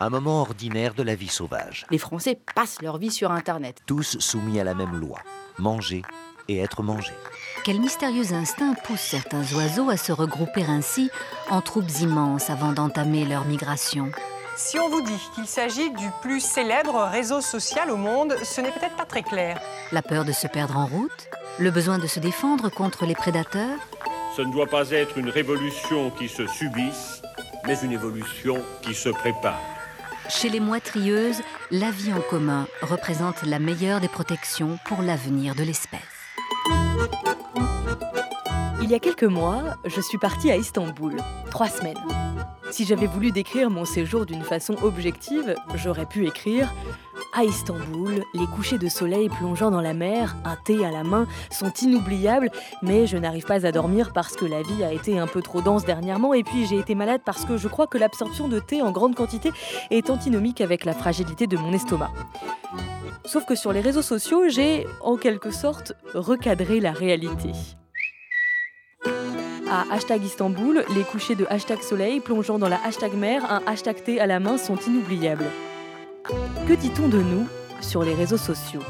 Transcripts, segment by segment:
Un moment ordinaire de la vie sauvage. Les Français passent leur vie sur Internet. Tous soumis à la même loi. Manger et être mangé. Quel mystérieux instinct pousse certains oiseaux à se regrouper ainsi en troupes immenses avant d'entamer leur migration Si on vous dit qu'il s'agit du plus célèbre réseau social au monde, ce n'est peut-être pas très clair. La peur de se perdre en route Le besoin de se défendre contre les prédateurs Ce ne doit pas être une révolution qui se subisse, mais une évolution qui se prépare. Chez les moitrieuses, la vie en commun représente la meilleure des protections pour l'avenir de l'espèce. Il y a quelques mois, je suis partie à Istanbul. Trois semaines. Si j'avais voulu décrire mon séjour d'une façon objective, j'aurais pu écrire à Istanbul, les couchers de soleil plongeant dans la mer, un thé à la main, sont inoubliables, mais je n'arrive pas à dormir parce que la vie a été un peu trop dense dernièrement et puis j'ai été malade parce que je crois que l'absorption de thé en grande quantité est antinomique avec la fragilité de mon estomac. Sauf que sur les réseaux sociaux, j'ai en quelque sorte recadré la réalité. À hashtag Istanbul, les couchers de hashtag soleil plongeant dans la hashtag mer, un hashtag thé à la main sont inoubliables. Que dit-on de nous sur les réseaux sociaux?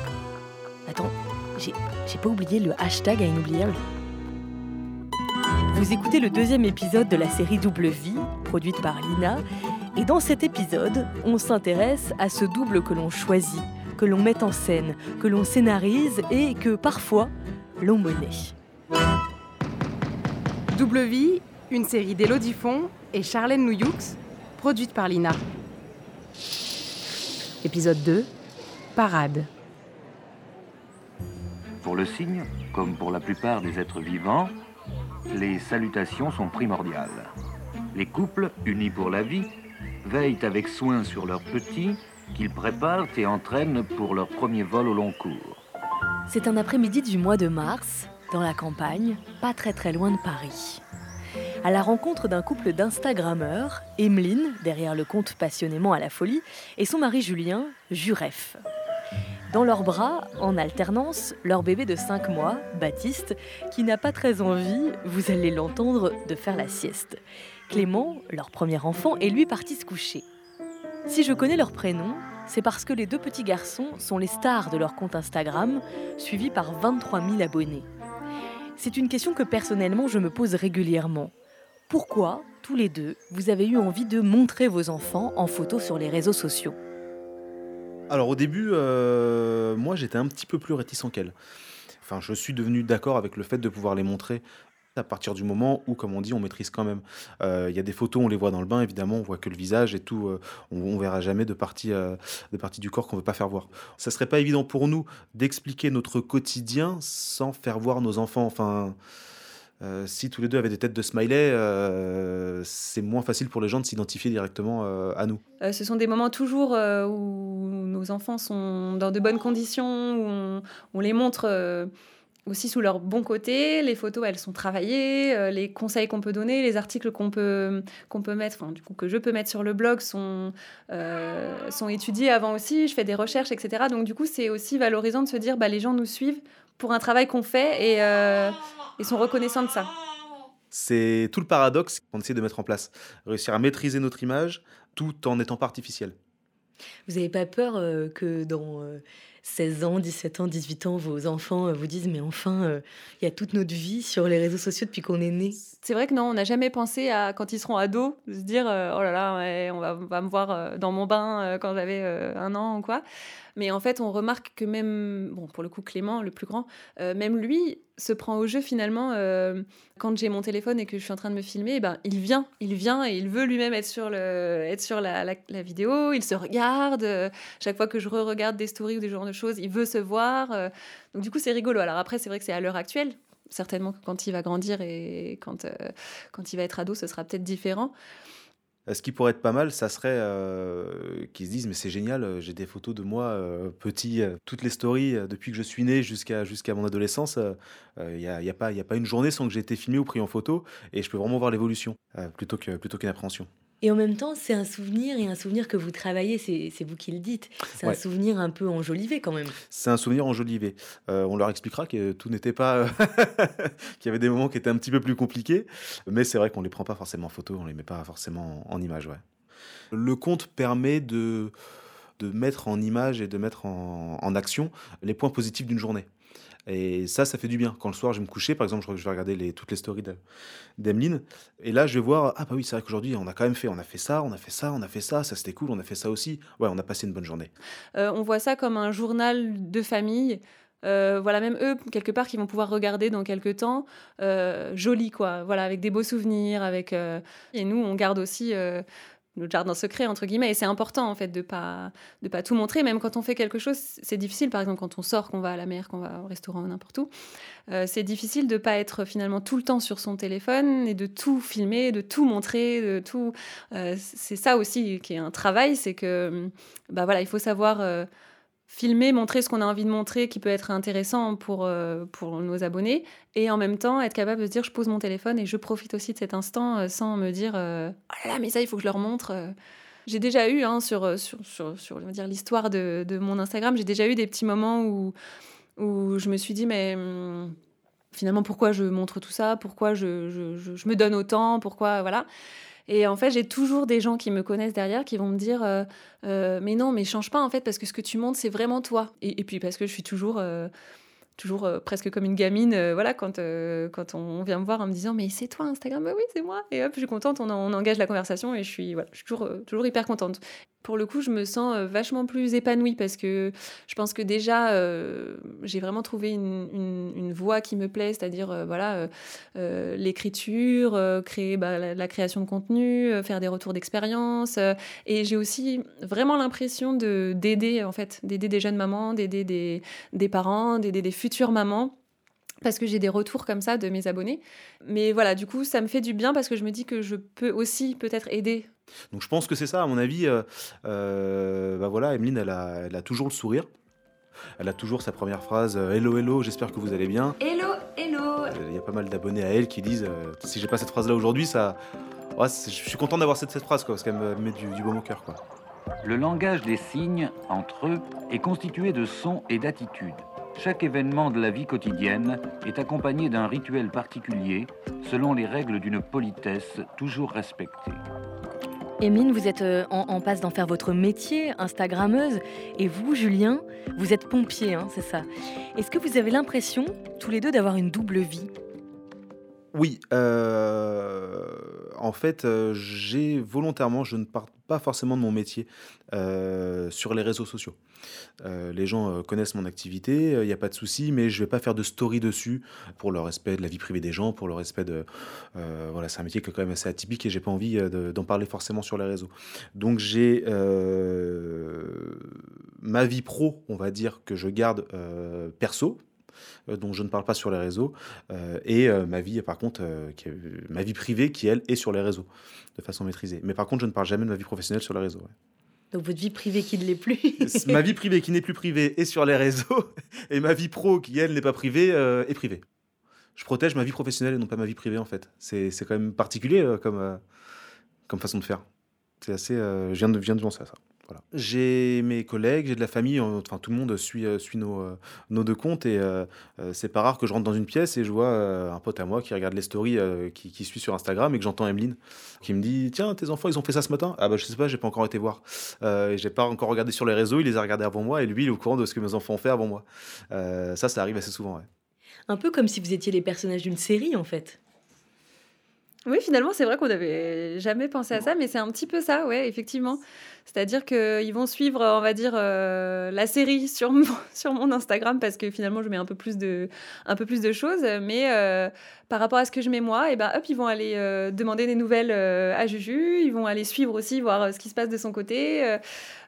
Attends, j'ai pas oublié le hashtag à inoubliable. Vous écoutez le deuxième épisode de la série Double Vie, produite par Lina, et dans cet épisode, on s'intéresse à ce double que l'on choisit, que l'on met en scène, que l'on scénarise et que parfois l'on monnaie. Double Vie, une série d'Élodie Font et Charlène Nouyoux, produite par Lina. Épisode 2 Parade. Pour le cygne, comme pour la plupart des êtres vivants, les salutations sont primordiales. Les couples, unis pour la vie, veillent avec soin sur leurs petits qu'ils préparent et entraînent pour leur premier vol au long cours. C'est un après-midi du mois de mars, dans la campagne, pas très très loin de Paris. À la rencontre d'un couple d'Instagrammeurs, Emeline, derrière le compte passionnément à la folie, et son mari Julien, Juref. Dans leurs bras, en alternance, leur bébé de 5 mois, Baptiste, qui n'a pas très envie, vous allez l'entendre, de faire la sieste. Clément, leur premier enfant, est lui parti se coucher. Si je connais leurs prénoms, c'est parce que les deux petits garçons sont les stars de leur compte Instagram, suivis par 23 000 abonnés. C'est une question que personnellement je me pose régulièrement. Pourquoi, tous les deux, vous avez eu envie de montrer vos enfants en photo sur les réseaux sociaux? Alors au début, euh, moi j'étais un petit peu plus réticent qu'elle. Enfin, je suis devenu d'accord avec le fait de pouvoir les montrer à partir du moment où, comme on dit, on maîtrise quand même. Euh, Il y a des photos, on les voit dans le bain, évidemment, on voit que le visage et tout. euh, on, on verra jamais de partie, euh, de partie du corps qu'on veut pas faire voir. Ça serait pas évident pour nous d'expliquer notre quotidien sans faire voir nos enfants. Enfin. si tous les deux avaient des têtes de smiley, c'est moins facile pour les gens de s'identifier directement à nous. Ce sont des moments toujours où nos enfants sont dans de bonnes conditions, où on, les montre aussi sous leur bon côté. Les photos, elles sont travaillées, euh, les conseils qu'on peut donner, les articles qu'on peut, qu'on peut mettre, enfin du coup que je peux mettre sur le blog sont, euh, sont étudiés avant aussi. Je fais des recherches, etc. Donc du coup, c'est aussi valorisant de se dire, bah, les gens nous suivent pour un travail qu'on fait et, euh, et sont reconnaissants de ça. C'est tout le paradoxe qu'on essaie de mettre en place. Réussir à maîtriser notre image tout en n'étant pas artificiel. Vous n'avez pas peur euh, que dans euh, 16 ans, 17 ans, 18 ans, vos enfants euh, vous disent Mais enfin, euh, il y a toute notre vie sur les réseaux sociaux depuis qu'on est né C'est vrai que non, on n'a jamais pensé à quand ils seront ados, de se dire euh, oh là là, on, va, me voir dans mon bain quand j'avais un an ou quoi. Mais en fait, on remarque que même, bon, pour le coup, Clément, le plus grand, même lui se prend au jeu finalement. quand j'ai mon téléphone et que je suis en train de me filmer, eh ben, il vient, il vient et il veut lui-même être sur, le, être sur la, vidéo. Il se regarde. chaque fois que je re-regarde des stories ou des genres de choses, il veut se voir. euh, donc du coup, c'est rigolo. Alors après, c'est vrai que c'est à l'heure actuelle. Certainement quand il va grandir et quand, euh, quand il va être ado, ce sera peut-être différent. Euh, Ce qui pourrait être pas mal, ça serait qu'ils se disent mais c'est génial, j'ai des photos de moi euh, petit, toutes les stories depuis que je suis né jusqu'à jusqu'à mon adolescence. Il n'y a, y a pas a pas une journée sans que j'ai été filmé ou pris en photo et je peux vraiment voir l'évolution plutôt plutôt qu'une appréhension. Et en même temps, c'est un souvenir et un souvenir que vous travaillez, c'est vous qui le dites. C'est un souvenir un peu enjolivé quand même. C'est un souvenir enjolivé. Euh, on leur expliquera que tout n'était pas, qu'il y avait des moments qui étaient un petit peu plus compliqués, mais c'est vrai qu'on les prend pas forcément en photo, on les met pas forcément en, en image, ouais. Le compte permet de, de mettre en image et de mettre en, en action les points positifs d'une journée. Et ça, ça fait du bien. Quand le soir, je vais me coucher, par exemple, je, je vais regarder les, toutes les stories de- d'Emeline. Et là, je vais voir, ah bah oui, c'est vrai qu'aujourd'hui, on a quand même fait, on a fait ça, on a fait ça, on a fait ça, ça c'était cool, on a fait ça aussi. Ouais, on a passé une bonne journée. Euh, on voit ça comme un journal de famille. Euh, voilà, même eux, quelque part, qui vont pouvoir regarder dans quelques temps, euh, joli, quoi. Voilà, avec des beaux souvenirs, avec... Et nous, on garde aussi notre jardin secret, entre guillemets, et c'est important, en fait, de pas, de pas tout montrer, même quand on fait quelque chose, c'est difficile, par exemple, quand on sort, qu'on va à la mer, qu'on va au restaurant, n'importe où, euh, c'est difficile de pas être, finalement, tout le temps sur son téléphone, et de tout filmer, de tout montrer, de tout... euh, c'est ça aussi qui est un travail, c'est que, bah voilà, il faut savoir... filmer, montrer ce qu'on a envie de montrer qui peut être intéressant pour, euh, pour nos abonnés et en même temps être capable de se dire je pose mon téléphone et je profite aussi de cet instant euh, sans me dire euh, oh là là mais ça il faut que je leur montre j'ai déjà eu hein, sur, sur, sur, sur dire l'histoire de, de mon Instagram j'ai déjà eu des petits moments où, où je me suis dit mais hum, finalement pourquoi je montre tout ça? Pourquoi je, je, je, je me donne autant? Pourquoi voilà et en fait, j'ai toujours des gens qui me connaissent derrière qui vont me dire euh, euh, Mais non, mais change pas en fait, parce que ce que tu montres, c'est vraiment toi. Et, puis parce que je suis toujours, euh, toujours presque comme une gamine, voilà, quand, quand on vient me voir en me disant Mais c'est toi Instagram? Bah oui, c'est moi. Et hop, je suis contente, on, en- on engage la conversation et je suis, voilà, je suis toujours, toujours hyper contente. Pour le coup, je me sens euh, vachement plus épanouie parce que je pense que déjà, euh, j'ai vraiment trouvé une, une, voie qui me plaît, c'est-à-dire, euh, voilà. l'écriture, créer bah, la, la création de contenu, faire des retours d'expérience. et j'ai aussi vraiment l'impression de d'aider en fait, d'aider des jeunes mamans, d'aider des, des parents, d'aider des futures mamans. Parce que j'ai des retours comme ça de mes abonnés. Mais voilà, du coup, ça me fait du bien parce que je me dis que je peux aussi peut-être aider. Donc je pense que c'est ça, à mon avis. euh, euh, bah voilà, Emeline, elle a, elle a toujours le sourire. Elle a toujours sa première phrase euh, Hello, hello, j'espère que vous allez bien. Hello, hello Euh, Il y a pas mal d'abonnés à elle qui disent euh, Si j'ai pas cette phrase-là aujourd'hui, ça. Ouais, je suis content d'avoir cette, cette phrase, quoi, parce qu'elle me met du, du baume au cœur. Quoi. Le langage des signes, entre eux, est constitué de sons et d'attitudes. Chaque événement de la vie quotidienne est accompagné d'un rituel particulier, selon les règles d'une politesse toujours respectée. Emeline, vous êtes euh, en, en passe d'en faire votre métier, Instagrammeuse. Et vous, Julien, vous êtes pompier, hein, c'est ça. Est-ce que vous avez l'impression, tous les deux, d'avoir une double vie? Oui, euh, en fait, euh, j'ai volontairement, je ne parle pas forcément de mon métier euh, sur les réseaux sociaux. Euh, les gens euh, connaissent mon activité, il n'y a pas de souci, mais je ne vais pas faire de story dessus pour le respect de la vie privée des gens, pour le respect de... voilà, c'est un métier qui est quand même assez atypique et j'ai pas envie de- d'en parler forcément sur les réseaux. Donc j'ai ma vie pro, on va dire, que je garde perso, dont je ne parle pas sur les réseaux, euh, et euh, ma vie, par contre, euh, qui est- ma vie privée qui, elle, est sur les réseaux, de façon maîtrisée. Mais par contre, je ne parle jamais de ma vie professionnelle sur les réseaux. ouais. Donc votre vie privée qui ne l'est plus ma vie privée qui n'est plus privée est sur les réseaux, et ma vie pro qui, elle, n'est pas privée, euh, est privée. Je protège ma vie professionnelle et non pas ma vie privée, en fait. C'est c'est quand même particulier euh, comme, euh, comme façon de faire. C'est assez... euh, je viens de, je viens de penser à ça. Voilà. J'ai mes collègues, j'ai de la famille, enfin tout le monde suit, euh, suit nos, euh, nos deux comptes et euh, c'est pas rare que je rentre dans une pièce et je vois euh, un pote à moi qui regarde les stories, euh, qui, qui suit sur Instagram et que j'entends Emeline qui me dit Tiens, tes enfants ils ont fait ça ce matin? Ah bah je sais pas, j'ai pas encore été voir. Euh, et j'ai pas encore regardé sur les réseaux, il les a regardés avant moi et lui il est au courant de ce que mes enfants ont fait avant moi. Euh, ça, ça arrive assez souvent. ouais. Un peu comme si vous étiez les personnages d'une série, en fait. Oui, finalement, c'est vrai qu'on n'avait jamais pensé à ça, mais c'est un petit peu ça, ouais, effectivement. C'est-à-dire qu'ils vont suivre, on va dire, euh, la série sur mon, sur mon Instagram parce que finalement, je mets un peu plus de, un peu plus de choses. Mais euh, par rapport à ce que je mets moi, et ben, hop, ils vont aller euh, demander des nouvelles à Juju. Ils vont aller suivre aussi, voir ce qui se passe de son côté.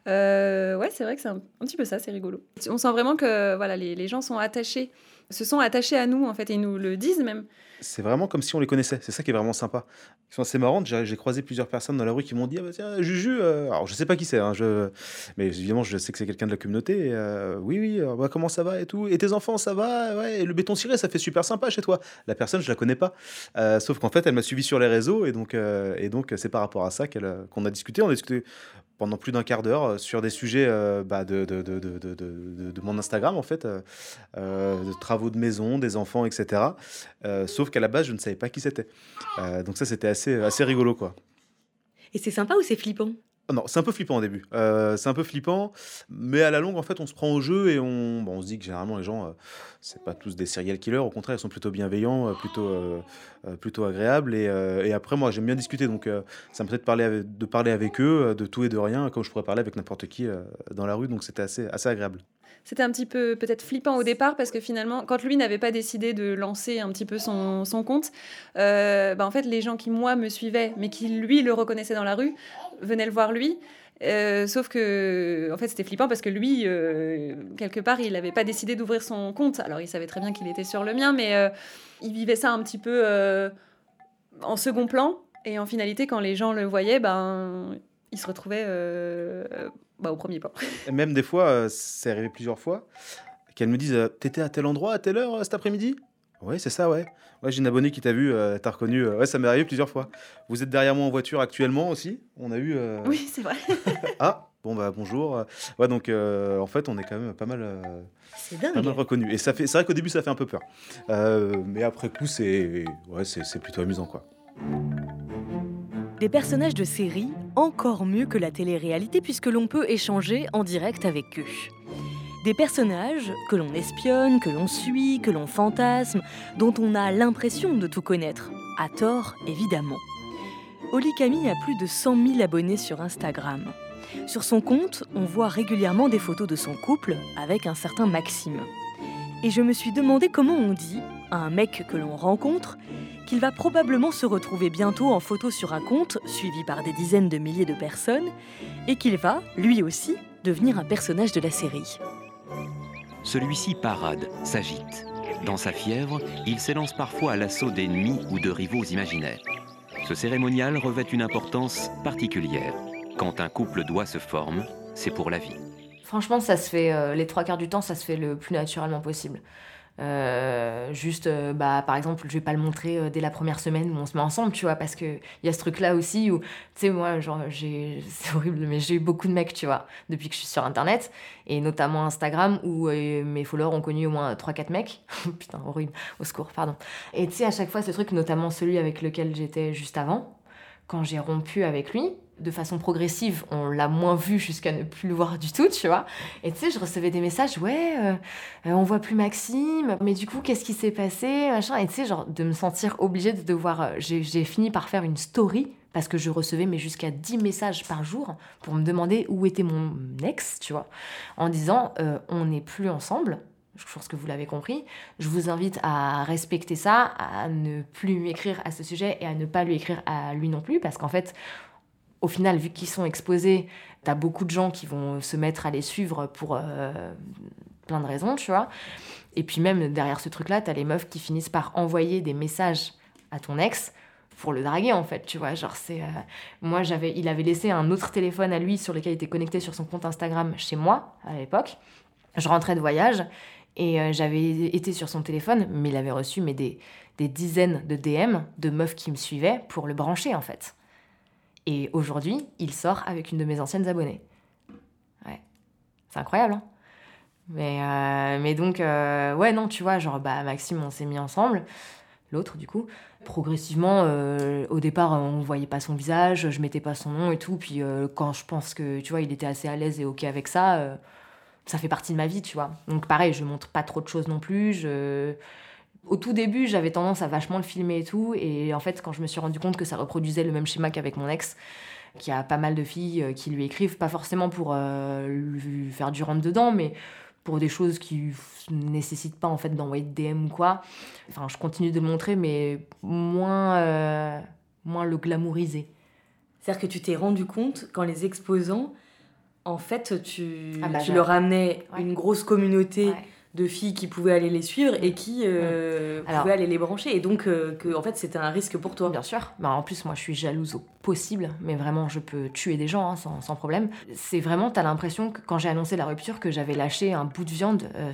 Ouais, c'est vrai que c'est un, un petit peu ça, c'est rigolo. On sent vraiment que voilà, les, les gens sont attachés, se sont attachés à nous, en fait, et ils nous le disent même. C'est vraiment comme si on les connaissait. C'est ça qui est vraiment sympa. Ils sont assez. J'ai croisé plusieurs personnes dans la rue qui m'ont dit ah bah tiens Juju. euh, Alors je sais pas qui c'est. hein, je... Mais évidemment je sais que c'est quelqu'un de la communauté. euh, oui oui. bah, comment ça va et tout? Et tes enfants ça va? Ouais. Le béton ciré ça fait super sympa chez toi. La personne je la connais pas. Euh, sauf qu'en fait elle m'a suivi sur les réseaux et donc et donc c'est par rapport à ça qu'on a discuté. On a discuté pendant plus d'un quart d'heure euh, sur des sujets euh, bah, de, de, de, de, mon Instagram en fait, euh, de travaux de maison, des enfants, etc. Sauf qu'à la base, je ne savais pas qui c'était. Donc ça, c'était assez, assez rigolo, quoi. Et c'est sympa ou c'est flippant? Non, c'est un peu flippant au début. Euh, c'est un peu flippant, mais à la longue, en fait, on se prend au jeu et on, bon, on se dit que généralement, les gens, euh, c'est pas tous des serial killers. Au contraire, ils sont plutôt bienveillants, euh, plutôt, euh, plutôt agréables. Et, après, moi, j'aime bien discuter. Donc, ça me plaît de parler, avec, de parler avec eux, de tout et de rien, comme je pourrais parler avec n'importe qui dans la rue. Donc, c'était assez, assez agréable. C'était un petit peu peut-être flippant au départ parce que finalement, quand lui n'avait pas décidé de lancer un petit peu son, son compte, euh, bah, en fait, les gens qui, moi, me suivaient, mais qui, lui, le reconnaissaient dans la rue, venaient le voir lui. Euh, sauf que, en fait, c'était flippant parce que lui, euh, quelque part, il n'avait pas décidé d'ouvrir son compte. Alors, il savait très bien qu'il était sur le mien, mais euh, il vivait ça un petit peu en second plan. Et en finalité, quand les gens le voyaient, ben, il se retrouvait euh, bah, au premier plan. Et même des fois, euh, c'est arrivé plusieurs fois, qu'elles me disent euh, T'étais à tel endroit, à telle heure euh, cet après-midi? Oui, c'est ça, ouais. Ouais, j'ai une abonnée qui t'a vu, euh, t'a reconnu. ouais, ça m'est arrivé plusieurs fois. Vous êtes derrière moi en voiture actuellement aussi? On a eu. Oui, c'est vrai. Ah, bon, bah bonjour. Ouais, donc en fait, on est quand même pas mal. C'est pas mal reconnu. Et ça fait, c'est vrai qu'au début, ça fait un peu peur. Mais après coup, c'est, ouais, c'est plutôt amusant, quoi. Des personnages de série encore mieux que la télé-réalité puisque l'on peut échanger en direct avec eux. Des personnages que l'on espionne, que l'on suit, que l'on fantasme, dont on a l'impression de tout connaître. À tort, évidemment. Oli Camille a plus de 100 000 abonnés sur Instagram. Sur son compte, on voit régulièrement des photos de son couple avec un certain Maxime. Et je me suis demandé comment on dit à un mec que l'on rencontre qu'il va probablement se retrouver bientôt en photo sur un compte, suivi par des dizaines de milliers de personnes, et qu'il va, lui aussi, devenir un personnage de la série. Celui-ci parade, s'agite. Dans sa fièvre, il s'élance parfois à l'assaut d'ennemis ou de rivaux imaginaires. Ce cérémonial revêt une importance particulière. Quand un couple doit se former, c'est pour la vie. Franchement, ça se fait, euh, les trois quarts du temps, ça se fait le plus naturellement possible. Euh, juste, euh, bah, par exemple, je vais pas le montrer euh, dès la première semaine où on se met ensemble, tu vois, parce que il y a ce truc-là aussi où, tu sais, moi, genre, j'ai, c'est horrible, mais j'ai eu beaucoup de mecs, tu vois, depuis que je suis sur Internet, et notamment Instagram, où mes followers ont connu au moins 3-4 mecs. Putain, horrible, au secours, pardon. Et tu sais, à chaque fois, ce truc, notamment celui avec lequel j'étais juste avant, quand j'ai rompu avec lui, de façon progressive, on l'a moins vu jusqu'à ne plus le voir du tout, tu vois. Et tu sais, je recevais des messages, ouais, euh, euh, on voit plus Maxime, mais du coup, qu'est-ce qui s'est passé, machin. Et tu sais, genre, de me sentir obligée de devoir. euh, j'ai fini par faire une story parce que je recevais mais jusqu'à 10 messages par jour pour me demander où était mon ex, tu vois, en disant on n'est plus ensemble. Je pense que vous l'avez compris. Je vous invite à respecter ça, à ne plus m'écrire à ce sujet et à ne pas lui écrire à lui non plus, parce qu'en fait, au final, vu qu'ils sont exposés, t'as beaucoup de gens qui vont se mettre à les suivre pour euh, plein de raisons, tu vois. Et puis même derrière ce truc-là, t'as les meufs qui finissent par envoyer des messages à ton ex pour le draguer en fait, tu vois. Genre c'est, euh, moi j'avais, il avait laissé un autre téléphone à lui sur lequel il était connecté sur son compte Instagram chez moi à l'époque. Je rentrais de voyage et euh, j'avais été sur son téléphone, mais il avait reçu mais des, des dizaines de DM de meufs qui me suivaient pour le brancher en fait. Et aujourd'hui, il sort avec une de mes anciennes abonnées. Ouais. C'est incroyable, hein mais, euh, mais donc, euh, ouais, non, tu vois, genre, bah, Maxime, on s'est mis ensemble. L'autre, du coup. Progressivement, euh, au départ, on voyait pas son visage, je mettais pas son nom et tout. Puis quand je pense que, tu vois, il était assez à l'aise et OK avec ça, ça fait partie de ma vie, tu vois. Donc, pareil, je montre pas trop de choses non plus. Je... Au tout début, j'avais tendance à vachement le filmer et tout. Et en fait, quand je me suis rendu compte que ça reproduisait le même schéma qu'avec mon ex, qu'il y a pas mal de filles euh, qui lui écrivent, pas forcément pour euh, lui faire du rentre dedans, mais pour des choses qui ne nécessitent pas en fait d'envoyer de DM ou quoi. Enfin, je continue de le montrer, mais moins, euh, moins le glamouriser. C'est-à-dire que tu t'es rendu compte qu'en les exposant, en fait, tu, Ah bah, tu leur amenais Ouais. une grosse communauté Ouais. De filles qui pouvaient aller les suivre et qui euh, Alors- pouvaient aller les brancher. Et donc, euh, que, en fait, c'était un risque pour toi. Bien sûr. Bah, en plus, moi, je suis jalouse au possible, mais vraiment, je peux tuer des gens hein, sans, sans problème. C'est vraiment, t'as l'impression que quand j'ai annoncé la rupture, que j'avais lâché un bout de viande euh,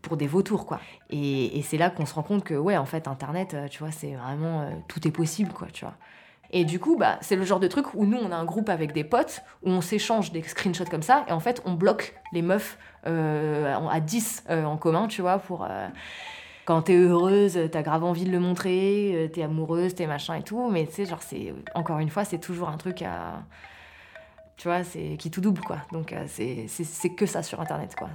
pour des vautours, quoi. Et, et c'est là qu'on se rend compte que, ouais, en fait, Internet, tu vois, c'est vraiment... tout est possible, quoi, tu vois. Et du coup, bah, c'est le genre de truc où nous, on a un groupe avec des potes, où on s'échange des screenshots comme ça, et en fait, on bloque les meufs euh, à 10 euh, en commun, tu vois, pour... euh, quand t'es heureuse, t'as grave envie de le montrer, t'es amoureuse, t'es machin et tout, mais tu sais, genre, c'est, encore une fois, c'est toujours un truc à. Tu vois, c'est qui tout double, quoi. Donc, c'est, que ça sur Internet, quoi.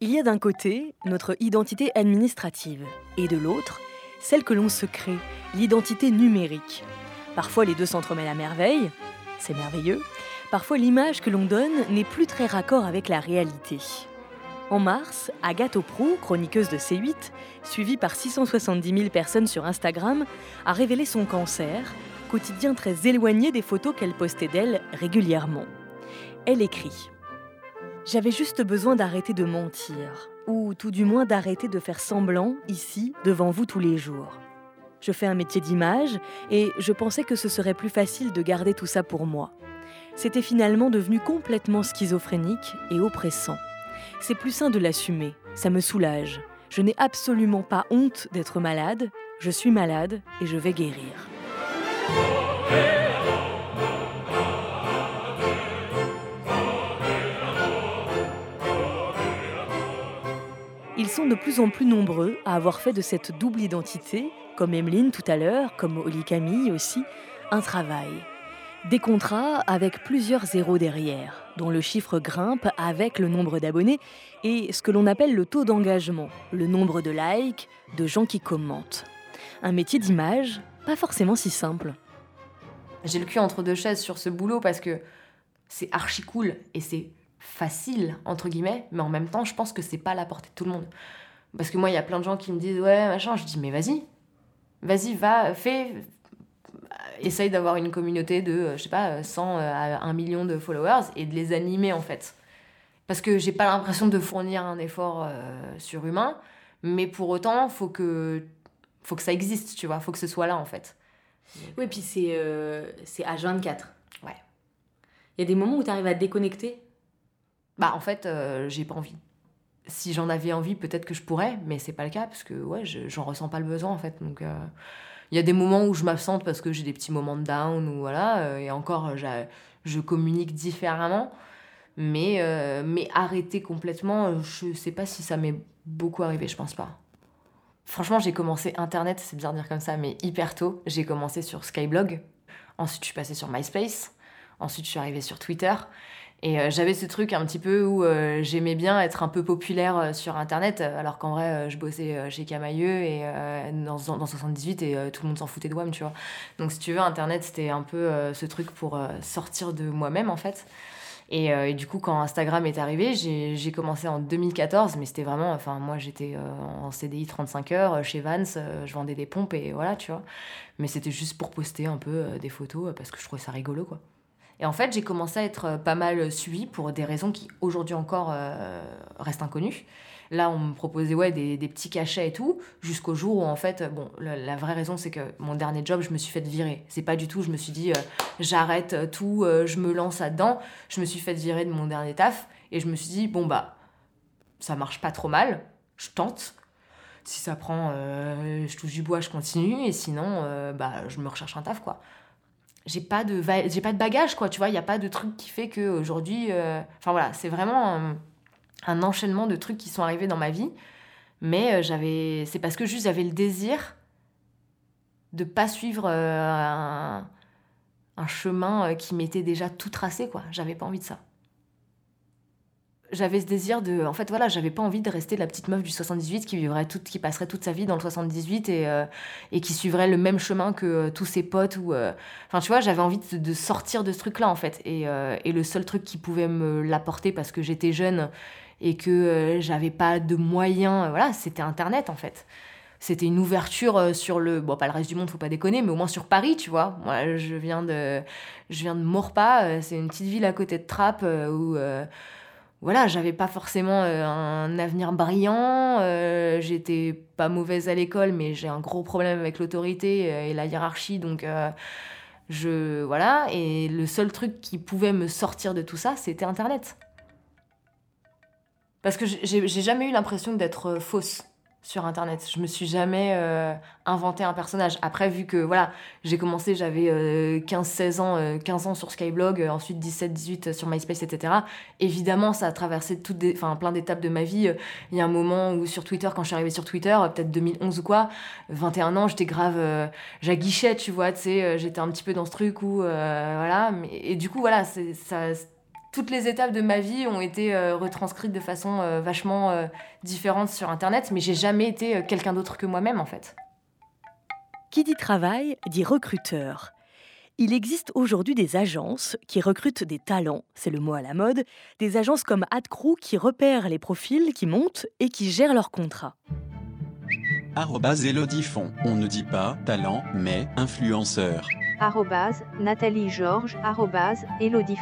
Il y a d'un côté notre identité administrative et de l'autre celle que l'on se crée, l'identité numérique. Parfois les deux s'entremêlent à merveille, c'est merveilleux. Parfois l'image que l'on donne n'est plus très raccord avec la réalité. En mars, Agathe Oprou, chroniqueuse de C8, suivie par 670 000 personnes sur Instagram, a révélé son cancer, quotidien très éloigné des photos qu'elle postait d'elle régulièrement. Elle écrit J'avais juste besoin d'arrêter de mentir, ou tout du moins d'arrêter de faire semblant, ici, devant vous tous les jours. Je fais un métier d'image et je pensais que ce serait plus facile de garder tout ça pour moi. C'était finalement devenu complètement schizophrénique et oppressant. C'est plus sain de l'assumer, ça me soulage. Je n'ai absolument pas honte d'être malade, je suis malade et je vais guérir. Ils sont de plus en plus nombreux à avoir fait de cette double identité, comme Emeline tout à l'heure, comme Oli Camille aussi, un travail. Des contrats avec plusieurs zéros derrière, dont le chiffre grimpe avec le nombre d'abonnés et ce que l'on appelle le taux d'engagement, le nombre de likes, de gens qui commentent. Un métier d'image, pas forcément si simple. J'ai le cul entre deux chaises sur ce boulot parce que c'est archi cool et c'est facile, entre guillemets, mais en même temps, je pense que c'est pas à la portée de tout le monde. Parce que moi, il y a plein de gens qui me disent ouais, machin, je dis mais vas-y, vas-y, va, fais, essaye d'avoir une communauté de, euh, je sais pas, 100 euh, à 1 million de followers et de les animer en fait. Parce que j'ai pas l'impression de fournir un effort euh, surhumain, mais pour autant, faut que, faut que ça existe, tu vois, faut que ce soit là en fait. Oui, puis c'est c'est H24. Ouais. Il y a des moments où tu arrives à te déconnecter Bah en fait, j'ai pas envie. Si j'en avais envie, peut-être que je pourrais, mais c'est pas le cas parce que ouais, j'en ressens pas le besoin en fait. Donc il y a des moments où je m'absente parce que j'ai des petits moments de down ou voilà, euh, et encore, je communique différemment. Mais, euh, mais arrêter complètement, je sais pas si ça m'est beaucoup arrivé, je pense pas. Franchement, j'ai commencé Internet, c'est bizarre de dire comme ça, mais hyper tôt. J'ai commencé sur Skyblog. Ensuite, je suis passée sur MySpace. Ensuite, je suis arrivée sur Twitter. Et euh, j'avais ce truc un petit peu où euh, j'aimais bien être un peu populaire euh, sur Internet, alors qu'en vrai, je bossais chez Camailleux et dans, dans 78 et tout le monde s'en foutait de WAM, tu vois. Donc, si tu veux, Internet, c'était un peu ce truc pour sortir de moi-même, en fait. Et, et, du coup, quand Instagram est arrivé, j'ai commencé en 2014, mais c'était vraiment, enfin, moi j'étais en CDI 35 heures chez Vans, je vendais des pompes et voilà, tu vois. Mais c'était juste pour poster un peu des photos parce que je trouvais ça rigolo, quoi. Et en fait, j'ai commencé à être euh, pas mal suivie pour des raisons qui aujourd'hui encore euh, restent inconnues. Là, on me proposait ouais, des, petits cachets et tout, jusqu'au jour où, en fait, bon, la, vraie raison, c'est que mon dernier job, je me suis fait virer. C'est pas du tout, je me suis dit, euh, j'arrête tout, je me lance là-dedans. Je me suis fait virer de mon dernier taf et je me suis dit, bon, bah, ça marche pas trop mal, je tente. Si ça prend, je touche du bois, je continue, et sinon, bah, je me recherche un taf, quoi j'ai pas de j'ai pas de bagage quoi tu vois il y a pas de truc qui fait que aujourd'hui euh, enfin voilà c'est vraiment un, enchaînement de trucs qui sont arrivés dans ma vie. Mais euh, j'avais c'est parce que juste j'avais le désir de pas suivre euh, un, un, chemin qui m'était déjà tout tracé quoi. J'avais pas envie de ça j'avais ce désir de en fait voilà j'avais pas envie de rester la petite meuf du 78 qui vivrait toute qui passerait toute sa vie dans le 78 et, euh, et qui suivrait le même chemin que euh, tous ses potes ou euh, enfin tu vois j'avais envie de, sortir de ce truc là en fait. Et, et le seul truc qui pouvait me l'apporter parce que j'étais jeune et que j'avais pas de moyens voilà c'était internet en fait. C'était une ouverture sur le bon pas le reste du monde faut pas déconner mais au moins sur Paris tu vois. Moi je viens de je viens de Morpa c'est une petite ville à côté de Trappes où voilà, j'avais pas forcément euh, un avenir brillant, euh, j'étais pas mauvaise à l'école, mais j'ai un gros problème avec l'autorité euh, et la hiérarchie, donc je voilà. Et le seul truc qui pouvait me sortir de tout ça, c'était Internet. Parce que j'ai jamais eu l'impression d'être fausse. Sur internet. Je me suis jamais euh, inventé un personnage. Après vu que voilà, j'ai commencé, j'avais 15 16 ans 15 ans sur Skyblog, ensuite 17 18 sur MySpace etc. Évidemment, ça a traversé toutes plein d'étapes de ma vie. Il y a un moment où sur Twitter quand je suis arrivée sur Twitter, peut-être 2011 ou quoi, 21 ans, j'étais grave j'aguichais, tu vois, tu sais, j'étais un petit peu dans ce truc où voilà, et du coup voilà, ça toutes les étapes de ma vie ont été euh, retranscrites de façon euh, vachement euh, différente sur Internet, mais j'ai jamais été quelqu'un d'autre que moi-même en fait. Qui dit travail dit recruteur. Il existe aujourd'hui des agences qui recrutent des talents, c'est le mot à la mode, des agences comme AdCrew qui repèrent les profils qui montent et qui gèrent leurs contrats. Arrobase Elodie On ne dit pas talent, mais influenceur. Arrobase Nathalie Georges. Arrobase Elodie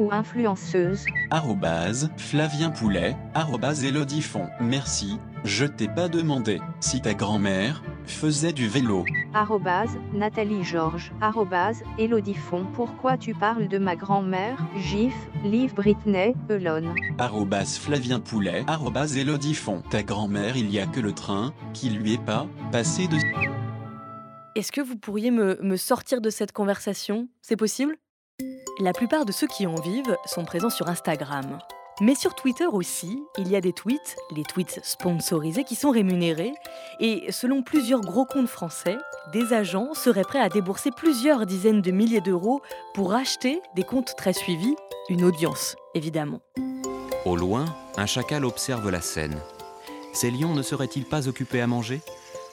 ou influenceuse. Arrobase Flavien Poulet. Arrobase Elodie Merci, je t'ai pas demandé si ta grand-mère faisait du vélo. Arrobase Nathalie Georges. Arrobase Elodie Pourquoi tu parles de ma grand-mère? Gif, Liv Britney, Elon. Arrobase Flavien Poulet. Arrobase Elodie Ta grand-mère, il y a que le train qui lui est pas passé de... Est-ce que vous pourriez me, me sortir de cette conversation? C'est possible? La plupart de ceux qui en vivent sont présents sur Instagram. Mais sur Twitter aussi, il y a des tweets, les tweets sponsorisés, qui sont rémunérés. Et selon plusieurs gros comptes français, des agents seraient prêts à débourser plusieurs dizaines de milliers d'euros pour acheter des comptes très suivis, une audience, évidemment. Au loin, un chacal observe la scène. Ces lions ne seraient-ils pas occupés à manger?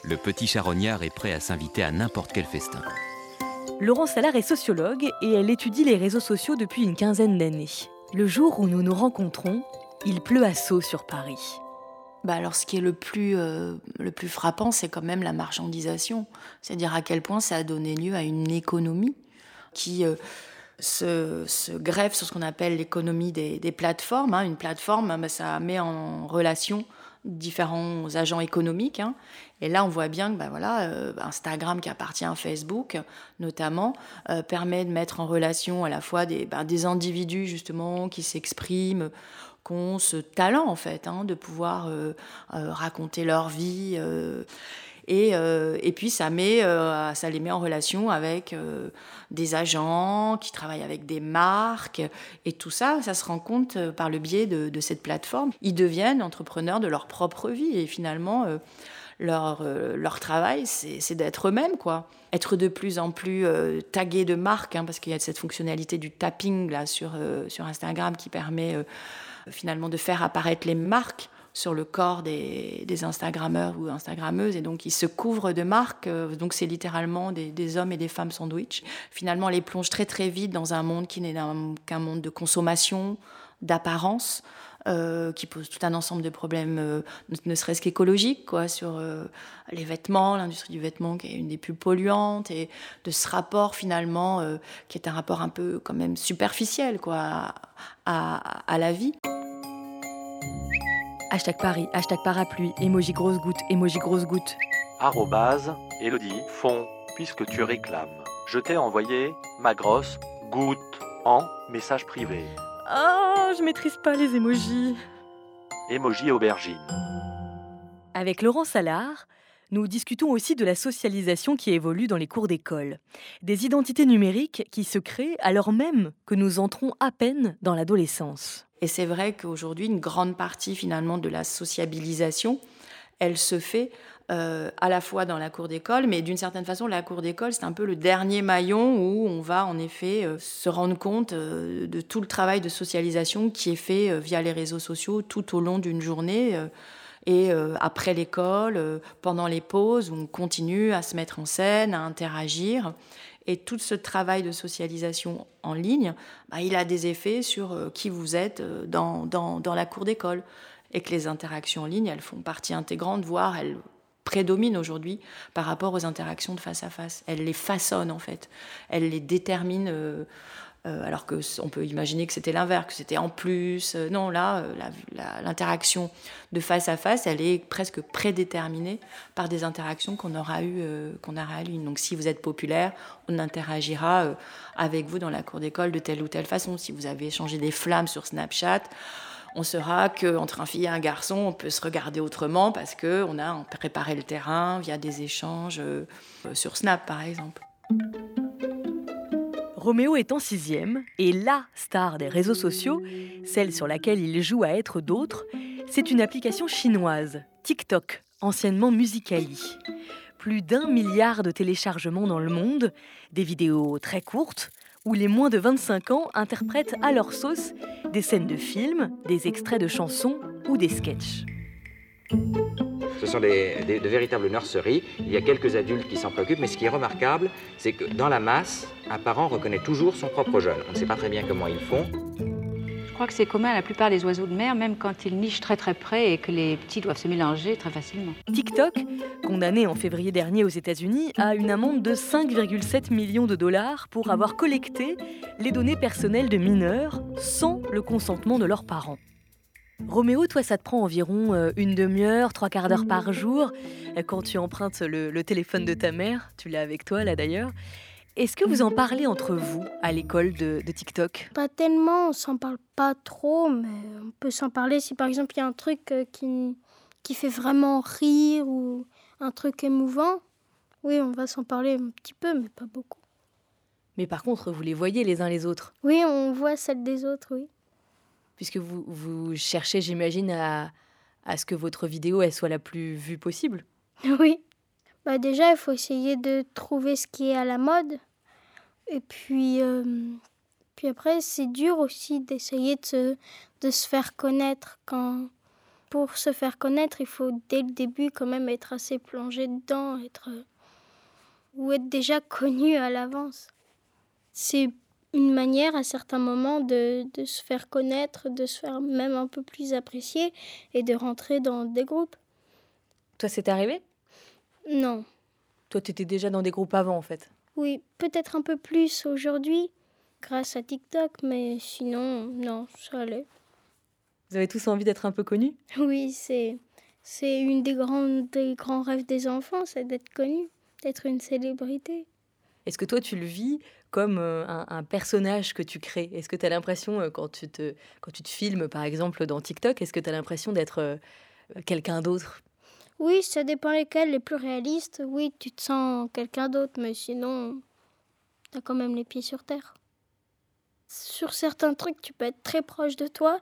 Le petit charognard est prêt à s'inviter à n'importe quel festin. Laurence Salard est sociologue et elle étudie les réseaux sociaux depuis une quinzaine d'années. Le jour où nous nous rencontrons, il pleut à saut sur Paris. Bah alors, ce qui est le plus, euh, le plus frappant, c'est quand même la marchandisation. C'est-à-dire à quel point ça a donné lieu à une économie qui euh, se, se, greffe sur ce qu'on appelle l'économie des, plateformes. Hein. Une plateforme, bah, ça met en relation différents agents économiques. Hein. Et là, on voit bien que bah, voilà, euh, Instagram, qui appartient à Facebook notamment, euh, permet de mettre en relation à la fois des, bah, des individus justement qui s'expriment, qui ont ce talent en fait hein, de pouvoir euh, raconter leur vie. Et, et, puis ça, met, ça les met en relation avec des agents qui travaillent avec des marques. Et tout ça, ça se rend compte par le biais de, cette plateforme. Ils deviennent entrepreneurs de leur propre vie. Et finalement, leur, euh, travail, c'est d'être eux-mêmes, quoi. Être de plus en plus euh, tagué de marques, hein, parce qu'il y a cette fonctionnalité du tapping là euh, sur Instagram qui permet finalement de faire apparaître les marques sur le corps des, des, Instagrammeurs ou Instagrammeuses, et donc ils se couvrent de marques, donc c'est littéralement des, des, hommes et des femmes sandwich. Finalement, les plonge très très vite dans un monde qui n'est qu'un monde de consommation, d'apparence, euh, qui pose tout un ensemble de problèmes, euh, ne serait-ce qu'écologiques, quoi, sur euh, les vêtements, l'industrie du vêtement qui est une des plus polluantes, et de ce rapport finalement, qui est un rapport un peu quand même superficiel, quoi, à la vie. Hashtag Paris, hashtag parapluie, emoji grosse goutte, emoji grosse goutte. Arrobase, Elodie, fond, puisque tu réclames. Je t'ai envoyé ma grosse goutte en message privé. Oh, je maîtrise pas les émojis. Émoji aubergine. Avec Laurent Salard, nous discutons aussi de la socialisation qui évolue dans les cours d'école. Des identités numériques qui se créent alors même que nous entrons à peine dans l'adolescence. Et c'est vrai qu'aujourd'hui, une grande partie finalement de la sociabilisation, elle se fait euh, à la fois dans la cour d'école, mais d'une certaine façon, la cour d'école, c'est un peu le dernier maillon où on va en effet euh, se rendre compte euh, de tout le travail de socialisation qui est fait via les réseaux sociaux tout au long d'une journée. Et après l'école, pendant les pauses, on continue à se mettre en scène, à interagir. Et tout ce travail de socialisation en ligne, bah, il a des effets sur qui vous êtes dans, la cour d'école. Et que les interactions en ligne, elles font partie intégrante, voire elles prédomine aujourd'hui par rapport aux interactions de face à face. Elle les façonne en fait. Elle les détermine. Euh, euh, alors que on peut imaginer que c'était l'inverse, que c'était en plus. Euh, non, là, l'interaction de face à face, elle est presque prédéterminée par des interactions qu'on aura eues qu'on aura eues. Donc, si vous êtes populaire, on interagira avec vous dans la cour d'école de telle ou telle façon. Si vous avez échangé des flammes sur Snapchat, on saura qu'entre un fille et un garçon, on peut se regarder autrement parce qu'on a préparé le terrain via des échanges euh, sur Snap, par exemple. Roméo est en sixième et la star des réseaux sociaux, celle sur laquelle il joue à être d'autres, c'est une application chinoise, TikTok, anciennement Musicali. Plus d'un milliard de téléchargements dans le monde, des vidéos très courtes, où les moins de 25 ans interprètent à leur sauce des scènes de films, des extraits de chansons ou des sketchs. Ce sont des, des- de véritables nurseries. Il y a quelques adultes qui s'en préoccupent, mais ce qui est remarquable, c'est que dans la masse, un parent reconnaît toujours son propre jeune. On ne sait pas très bien comment ils font. Je crois que c'est commun à la plupart des oiseaux de mer, même quand ils nichent très très près et que les petits doivent se mélanger très facilement. TikTok, condamné en février dernier aux États-Unis, a une amende de 5,7 millions de dollars pour avoir collecté les données personnelles de mineurs sans le consentement de leurs parents. Roméo, toi, ça te prend environ euh, une demi-heure, trois quarts d'heure par jour euh, quand tu empruntes le, le téléphone de ta mère. Tu l'as avec toi, là d'ailleurs. Est-ce que vous en parlez entre vous à l'école de, de TikTok? Pas tellement, on s'en parle pas trop, mais on peut s'en parler si par exemple il y a un truc euh, qui, qui fait vraiment rire ou un truc émouvant. Oui, on va s'en parler un petit peu, mais pas beaucoup. Mais par contre, vous les voyez les uns les autres, Oui, on voit celle des autres, oui. Puisque vous, vous cherchez, j'imagine, à, ce que votre vidéo elle soit la plus vue possible. Oui. Bah déjà, il faut essayer de trouver ce qui est à la mode. Et puis, euh, puis après, c'est dur aussi d'essayer de se, de se faire connaître. Quand, pour se faire connaître, il faut dès le début quand même être assez plongé dedans, être, euh, ou être déjà connu à l'avance. C'est une manière à certains moments de, de se faire connaître, de se faire même un peu plus apprécier et de rentrer dans des groupes. Toi, c'est arrivé? Non. Toi, tu étais déjà dans des groupes avant, en fait? Oui, peut-être un peu plus aujourd'hui grâce à TikTok, mais sinon, non, ça allait. Vous avez tous envie d'être un peu connus? Oui, c'est c'est une des grands des grands rêves des enfants, c'est d'être connu, d'être une célébrité. Est-ce que toi, tu le vis comme euh, un, personnage que tu crées? Est-ce que tu as l'impression, euh, quand, tu te, quand tu filmes, par exemple, dans TikTok, est-ce que tu as l'impression d'être euh, quelqu'un d'autre? Oui, ça dépend lesquels, les plus réalistes. Oui, tu te sens quelqu'un d'autre, mais sinon, t'as quand même les pieds sur terre. Sur certains trucs, tu peux être très proche de toi,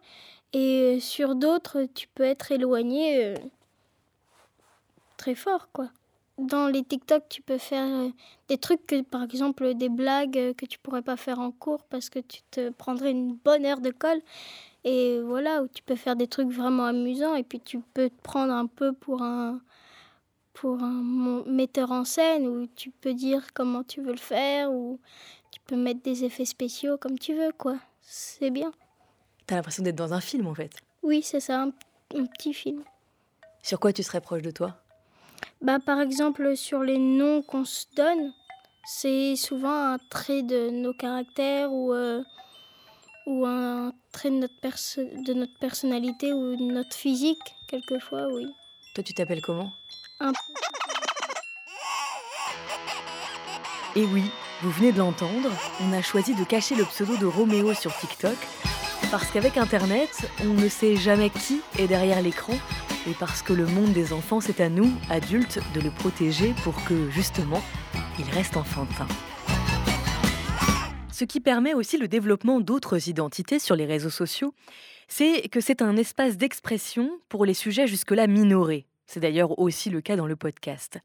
et sur d'autres, tu peux être éloigné très fort, quoi. Dans les TikTok, tu peux faire euh, des trucs que, par exemple, des blagues euh, que tu pourrais pas faire en cours parce que tu te prendrais une bonne heure de colle. Et voilà, où tu peux faire des trucs vraiment amusants et puis tu peux te prendre un peu pour un, pour un metteur en scène où tu peux dire comment tu veux le faire ou tu peux mettre des effets spéciaux comme tu veux, quoi. C'est bien. Tu as l'impression d'être dans un film, en fait. Oui, c'est ça, un, un petit film. Sur quoi tu serais proche de toi? Bah, par exemple, sur les noms qu'on se donne, c'est souvent un trait de nos caractères ou, euh, ou un trait de notre, perso- de notre personnalité ou de notre physique, quelquefois, oui. Toi, tu t'appelles comment? Un Et oui, vous venez de l'entendre, on a choisi de cacher le pseudo de Roméo sur TikTok parce qu'avec Internet, on ne sait jamais qui est derrière l'écran et parce que le monde des enfants, c'est à nous, adultes, de le protéger pour que, justement, il reste enfantin. Ce qui permet aussi le développement d'autres identités sur les réseaux sociaux, c'est que c'est un espace d'expression pour les sujets jusque-là minorés. C'est d'ailleurs aussi le cas dans le podcast.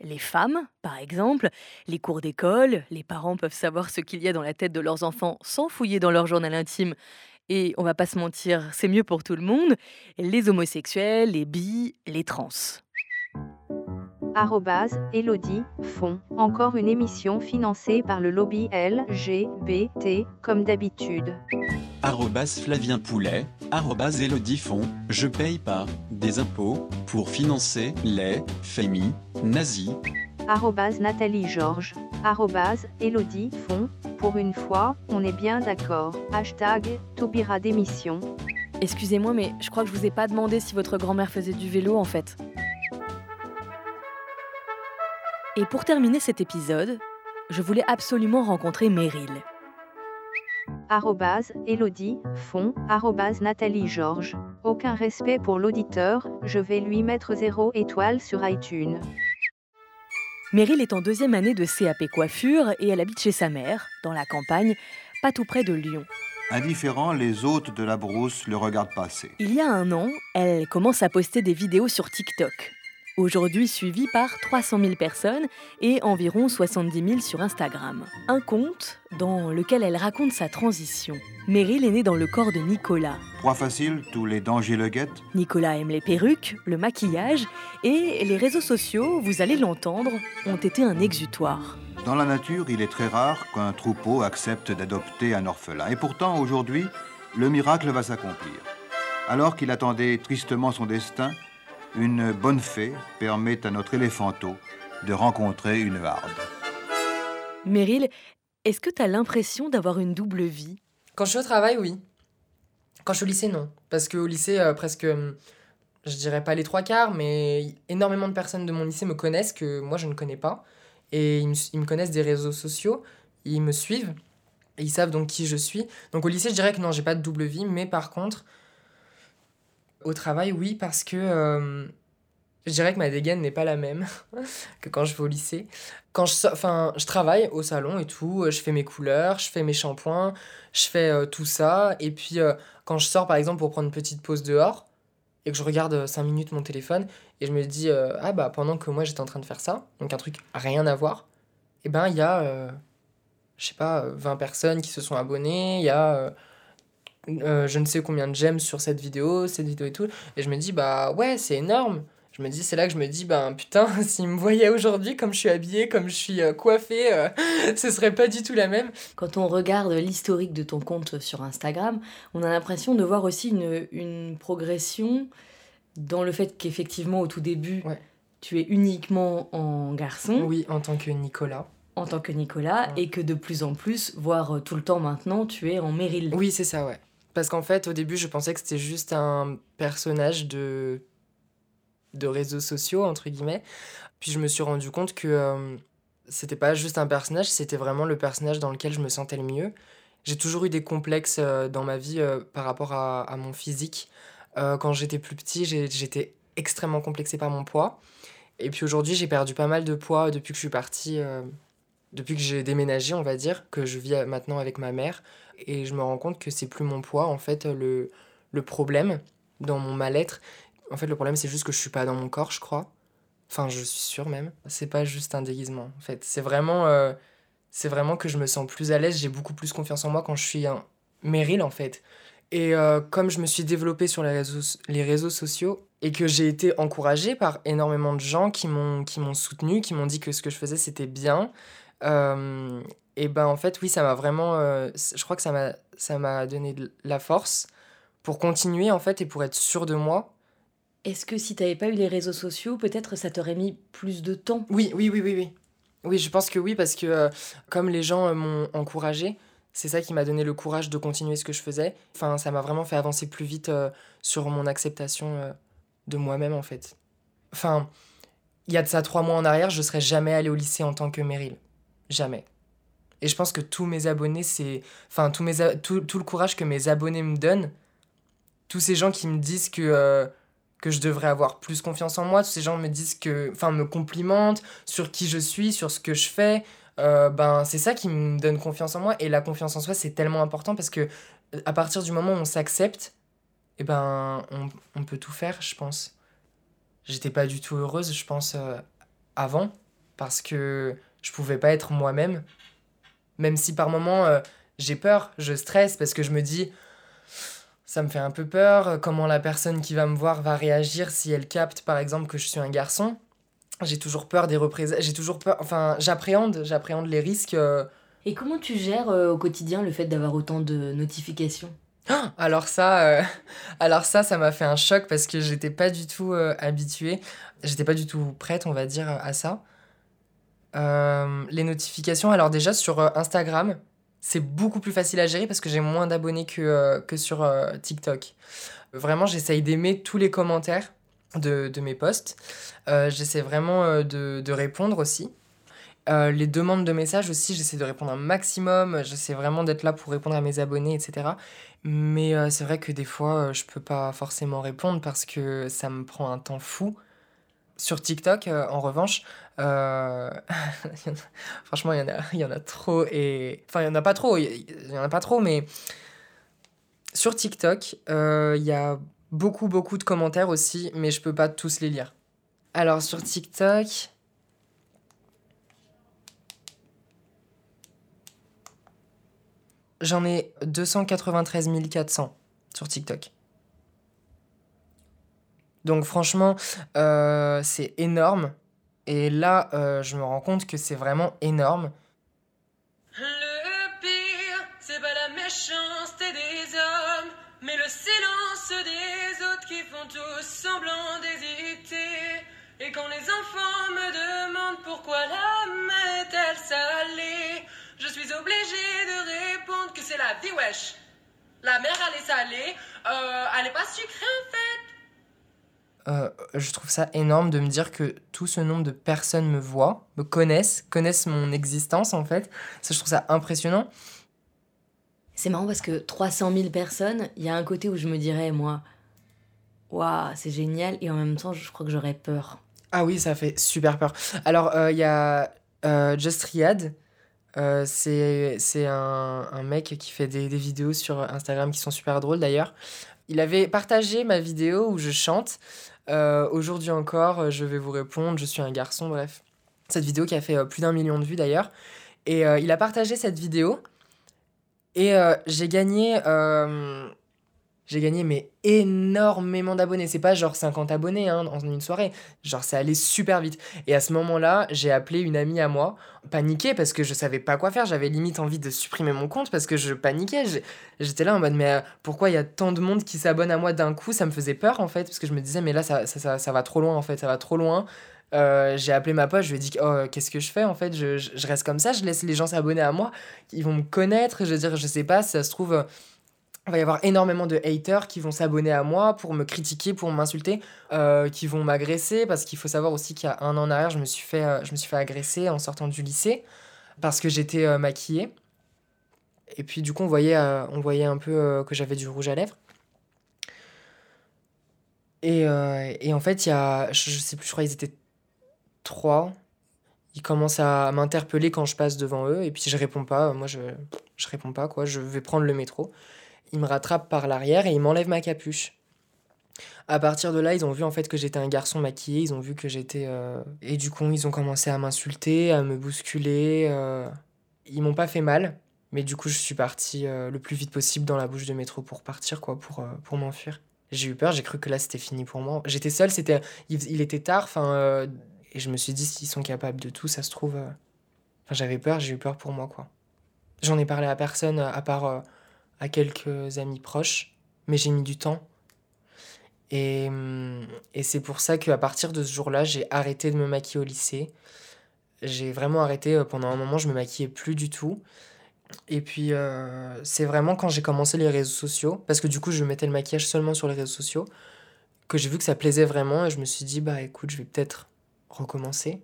Les femmes, par exemple, les cours d'école, les parents peuvent savoir ce qu'il y a dans la tête de leurs enfants sans fouiller dans leur journal intime. Et on va pas se mentir, c'est mieux pour tout le monde. Les homosexuels, les bi, les trans. Arrobase, Elodie, fond. Encore une émission financée par le lobby LGBT, comme d'habitude. Arrobas Flavien Poulet, arrobas Elodie Font, je paye pas des impôts pour financer les FEMI nazis. Arrobase Nathalie Georges. Arrobase, Elodie, fond. Pour une fois, on est bien d'accord. Hashtag, Taubira d'émission. Excusez-moi, mais je crois que je vous ai pas demandé si votre grand-mère faisait du vélo en fait. Et pour terminer cet épisode, je voulais absolument rencontrer Meryl. arrobase Elodie, fond, arrobase Nathalie Georges. Aucun respect pour l'auditeur, je vais lui mettre 0 étoile sur iTunes. Meryl est en deuxième année de CAP coiffure et elle habite chez sa mère, dans la campagne, pas tout près de Lyon. Indifférent, les hôtes de la brousse le regardent passer. Il y a un an, elle commence à poster des vidéos sur TikTok. Aujourd'hui suivie par 300 000 personnes et environ 70 000 sur Instagram. Un compte dans lequel elle raconte sa transition. Meryl est née dans le corps de Nicolas. Proie facile, tous les dangers le guettent. Nicolas aime les perruques, le maquillage et les réseaux sociaux, vous allez l'entendre, ont été un exutoire. Dans la nature, il est très rare qu'un troupeau accepte d'adopter un orphelin. Et pourtant, aujourd'hui, le miracle va s'accomplir. Alors qu'il attendait tristement son destin, une bonne fée permet à notre éléphanto de rencontrer une harde. Meryl, est-ce que tu as l'impression d'avoir une double vie? Quand je suis au travail, oui. Quand je suis au lycée, non. Parce qu'au lycée, euh, presque, hum, je dirais pas les trois quarts, mais énormément de personnes de mon lycée me connaissent que moi je ne connais pas. Et ils me, ils me connaissent des réseaux sociaux, ils me suivent, et ils savent donc qui je suis. Donc au lycée, je dirais que non, j'ai pas de double vie, mais par contre, au travail, oui, parce que euh, je dirais que ma dégaine n'est pas la même que quand je vais au lycée. Quand je, enfin, je travaille au salon et tout, euh, je fais mes couleurs, je fais mes shampoings, je fais euh, tout ça. Et puis quand je sors par exemple pour prendre une petite pause dehors et que je regarde 5 minutes mon téléphone et je me dis, ah bah pendant que moi j'étais en train de faire ça, donc un truc rien à voir, et ben il y a, je sais pas, euh, 20 personnes qui se sont abonnées, il y a. euh, je ne sais combien de j'aime sur cette vidéo, cette vidéo et tout. Et je me dis, bah ouais, c'est énorme. Je me dis, c'est là que je me dis, ben putain, s'ils me voyaient aujourd'hui comme je suis habillée, comme je suis euh, coiffée, euh, ce serait pas du tout la même. Quand on regarde l'historique de ton compte sur Instagram, on a l'impression de voir aussi une, une progression dans le fait qu'effectivement, au tout début, tu es uniquement en garçon. Oui, en tant que Nicolas. En tant que Nicolas, et que de plus en plus, voire euh, tout le temps maintenant, tu es en Meryl. Oui, c'est ça, ouais. Parce qu'en fait, au début, je pensais que c'était juste un personnage de de réseaux sociaux, entre guillemets. Puis je me suis rendu compte que euh, c'était pas juste un personnage, c'était vraiment le personnage dans lequel je me sentais le mieux. J'ai toujours eu des complexes euh, dans ma vie euh, par rapport à, à mon physique. Quand j'étais plus petit, j'étais extrêmement complexée par mon poids. Et puis aujourd'hui, j'ai perdu pas mal de poids depuis que je suis partie, depuis que j'ai déménagé, on va dire, que je vis euh, maintenant avec ma mère. Et je me rends compte que c'est plus mon poids, en fait, le, le problème dans mon mal-être. En fait, le problème, c'est juste que je suis pas dans mon corps, je crois. Enfin, je suis sûre même. C'est pas juste un déguisement, en fait. C'est vraiment, euh, vraiment que je me sens plus à l'aise, j'ai beaucoup plus confiance en moi quand je suis un Meryl, en fait. Et euh, comme je me suis développée sur les réseaux, les réseaux sociaux et que j'ai été encouragée par énormément de gens qui m'ont soutenue, qui m'ont dit que ce que je faisais c'était bien, euh, et ben en fait oui ça m'a vraiment, je crois que ça m'a ça m'a donné de la force pour continuer en fait et pour être sûre de moi. Est-ce que si t'avais pas eu les réseaux sociaux, peut-être ça t'aurait mis plus de temps? Oui, oui, oui, oui, oui. Oui, je pense que oui, parce que euh, comme les gens euh, m'ont encouragé, c'est ça qui m'a donné le courage de continuer ce que je faisais. Enfin, ça m'a vraiment fait avancer plus vite euh, sur mon acceptation de moi-même, en fait. Enfin, il y a de ça trois mois en arrière, je serais jamais allée au lycée en tant que Meryl. Jamais. Et je pense que tous mes abonnés, c'est. Enfin, tous mes tout, tout le courage que mes abonnés me donnent, tous ces gens qui me disent que. euh, que je devrais avoir plus confiance en moi. Tous ces gens me disent que, enfin, me complimentent sur qui je suis, sur ce que je fais. Euh, ben, c'est ça qui me donne confiance en moi. Et la confiance en soi, c'est tellement important parce que à partir du moment où on s'accepte, et ben, on, on peut tout faire, je pense. J'étais pas du tout heureuse, je pense, euh, avant, parce que je pouvais pas être moi-même. Même si par moments, euh, j'ai peur, je stresse parce que je me dis, ça me fait un peu peur, comment la personne qui va me voir va réagir si elle capte par exemple que je suis un garçon. J'ai toujours peur des représailles, j'ai toujours peur, enfin j'appréhende, j'appréhende les risques. euh. Et comment tu gères euh, au quotidien le fait d'avoir autant de notifications? Alors ça, euh, alors ça, ça m'a fait un choc parce que j'étais pas du tout euh, habituée, j'étais pas du tout prête, on va dire, à ça. Euh, les notifications, alors déjà sur euh, Instagram, c'est beaucoup plus facile à gérer parce que j'ai moins d'abonnés que, euh, que sur TikTok. Vraiment, j'essaye d'aimer tous les commentaires de, de mes posts. J'essaie vraiment de, de répondre aussi. Les demandes de messages aussi, j'essaie de répondre un maximum. J'essaie vraiment d'être là pour répondre à mes abonnés, etc. Mais c'est vrai que des fois, je peux pas forcément répondre parce que ça me prend un temps fou. Sur TikTok, euh, en revanche, euh, franchement, il y, en a, y en a trop. Et... Enfin, il y en a pas trop, il y en a pas trop, mais sur TikTok, euh, il y a beaucoup, beaucoup de commentaires aussi, mais je peux pas tous les lire. Alors, sur TikTok. J'en ai 293 400 sur TikTok. Donc franchement, euh, c'est énorme. Et là, euh, je me rends compte que c'est vraiment énorme. Le pire, c'est pas la méchanceté des hommes, mais le silence des autres qui font tous semblant d'hésiter. Et quand les enfants me demandent pourquoi main est-elle salée, je suis obligée de répondre que c'est la vie, wesh. La mer, elle est salée, euh, elle est pas sucrée en fait. Euh, je trouve ça énorme de me dire que tout ce nombre de personnes me voient, me connaissent, connaissent mon existence en fait. Ça, je trouve ça impressionnant. C'est marrant parce que 300 000 personnes, il y a un côté où je me dirais, moi, waouh, c'est génial, et en même temps, je crois que j'aurais peur. Ah oui, ça fait super peur. Alors, il y a euh, Just Riyad. Euh, c'est c'est un, un mec qui fait des, des vidéos sur Instagram qui sont super drôles d'ailleurs. Il avait partagé ma vidéo où je chante. Euh, Aujourd'hui encore, je vais vous répondre, je suis un garçon, bref. Cette vidéo qui a fait euh, plus d'un million de vues d'ailleurs. Et euh, il a partagé cette vidéo. Et euh, j'ai gagné. Euh, j'ai gagné mais énormément d'abonnés. C'est pas genre 50 abonnés hein, en une soirée. Genre c'est allé super vite. Et à ce moment-là, j'ai appelé une amie à moi, paniquée parce que je savais pas quoi faire. J'avais limite envie de supprimer mon compte parce que je paniquais. J'étais là en mode mais euh, pourquoi il y a tant de monde qui s'abonne à moi d'un coup? Ça me faisait peur en fait parce que je me disais mais là ça, va trop loin en fait, ça va trop loin. Euh, j'ai appelé ma pote, je lui ai dit oh, qu'est-ce que je fais en fait, je, je, reste comme ça, je laisse les gens s'abonner à moi, ils vont me connaître, je veux dire, je sais pas, ça se trouve, euh, il va y avoir énormément de haters qui vont s'abonner à moi pour me critiquer, pour m'insulter, euh, qui vont m'agresser, parce qu'il faut savoir aussi qu'il y a un an en arrière, je me suis fait, euh, je me suis fait agresser en sortant du lycée, parce que j'étais euh, maquillée. Et puis du coup, on voyait, on voyait un peu que j'avais du rouge à lèvres. Et, et en fait, il y a, je, je sais plus, je crois qu'ils étaient trois. Ils commencent à m'interpeller quand je passe devant eux, et puis je réponds pas. Moi, je, je réponds pas, quoi. Je vais prendre le métro. Ils me rattrapent par l'arrière et ils m'enlèvent ma capuche. À partir de là, ils ont vu en fait que j'étais un garçon maquillé, ils ont vu que j'étais... Et du coup, ils ont commencé à m'insulter, à me bousculer. euh. Ils m'ont pas fait mal, mais du coup, je suis parti euh, le plus vite possible dans la bouche de métro pour partir, quoi, pour, euh, pour m'enfuir. J'ai eu peur, j'ai cru que là, c'était fini pour moi. J'étais seule, c'était... Il, il était tard, enfin... Et je me suis dit, s'ils sont capables de tout, ça se trouve... Enfin, j'avais peur, j'ai eu peur pour moi, quoi. J'en ai parlé à personne, à part à quelques amis proches, mais j'ai mis du temps. Et, hum, et c'est pour ça qu'à partir de ce jour-là, j'ai arrêté de me maquiller au lycée. J'ai vraiment arrêté, euh, pendant un moment, je me maquillais plus du tout. Et puis, euh, c'est vraiment quand j'ai commencé les réseaux sociaux, parce que du coup, je mettais le maquillage seulement sur les réseaux sociaux, que j'ai vu que ça plaisait vraiment, et je me suis dit, bah écoute, je vais peut-être recommencer.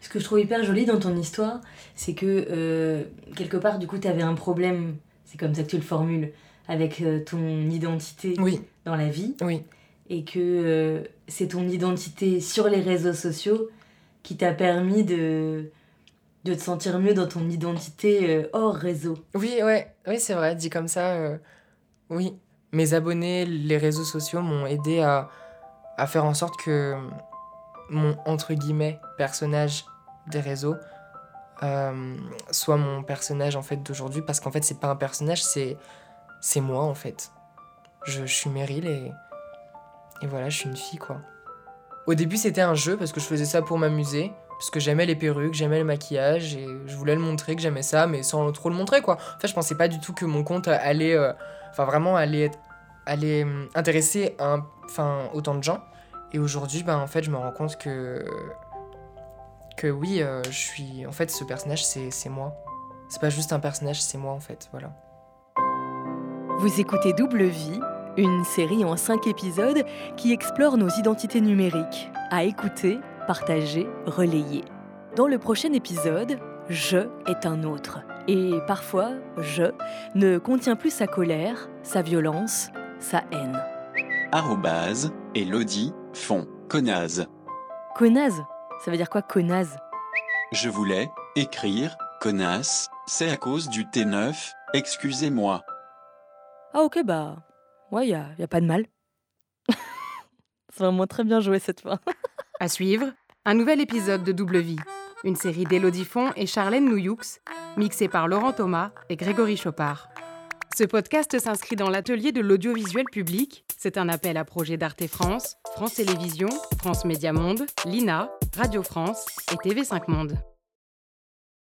Ce que je trouve hyper joli dans ton histoire, c'est que euh, quelque part, du coup, tu avais un problème, c'est comme ça que tu le formules, avec euh, ton identité dans la vie. Oui. Et que euh, c'est ton identité sur les réseaux sociaux qui t'a permis de, de te sentir mieux dans ton identité euh, hors réseau. Oui, ouais, oui, c'est vrai, dit comme ça, euh, oui. Mes abonnés, les réseaux sociaux m'ont aidé à, à faire en sorte que mon, entre guillemets, personnage des réseaux euh, soit mon personnage, en fait, d'aujourd'hui. Parce qu'en fait, c'est pas un personnage, c'est, c'est moi, en fait. Je, suis Meryl et, et voilà, je suis une fille, quoi. Au début, c'était un jeu parce que je faisais ça pour m'amuser. Parce que j'aimais les perruques, j'aimais le maquillage et je voulais le montrer que j'aimais ça, mais sans trop le montrer quoi. En fait, je pensais pas du tout que mon compte allait. euh, vraiment, allait, allait hum, intéresser un, enfin, autant de gens. Et aujourd'hui, ben, en fait, je me rends compte que. Que oui, euh, je suis. En fait, ce personnage, c'est c'est moi. C'est pas juste un personnage, c'est moi en fait, voilà. Vous écoutez Double Vie, une série en 5 épisodes qui explore nos identités numériques, à écouter, partager, relayer. Dans le prochain épisode, je est un autre. Et parfois, je ne contient plus sa colère, sa violence, sa haine. Arrobase, Elodie, fond, connaze. Connaze Ça veut dire quoi, connaze Je voulais écrire, connasse, c'est à cause du T9, excusez-moi. Ah ok, bah, ouais, y a, y a pas de mal. C'est vraiment très bien joué cette fois. À suivre, un nouvel épisode de Double Vie, une série d'Élodie Font et Charlène Nouyoux, mixée par Laurent Thomas et Grégory Chopard. Ce podcast s'inscrit dans l'atelier de l'audiovisuel public. C'est un appel à projet d'Arte France, France Télévisions, France Média Monde, l'INA, Radio France et TV5 Monde.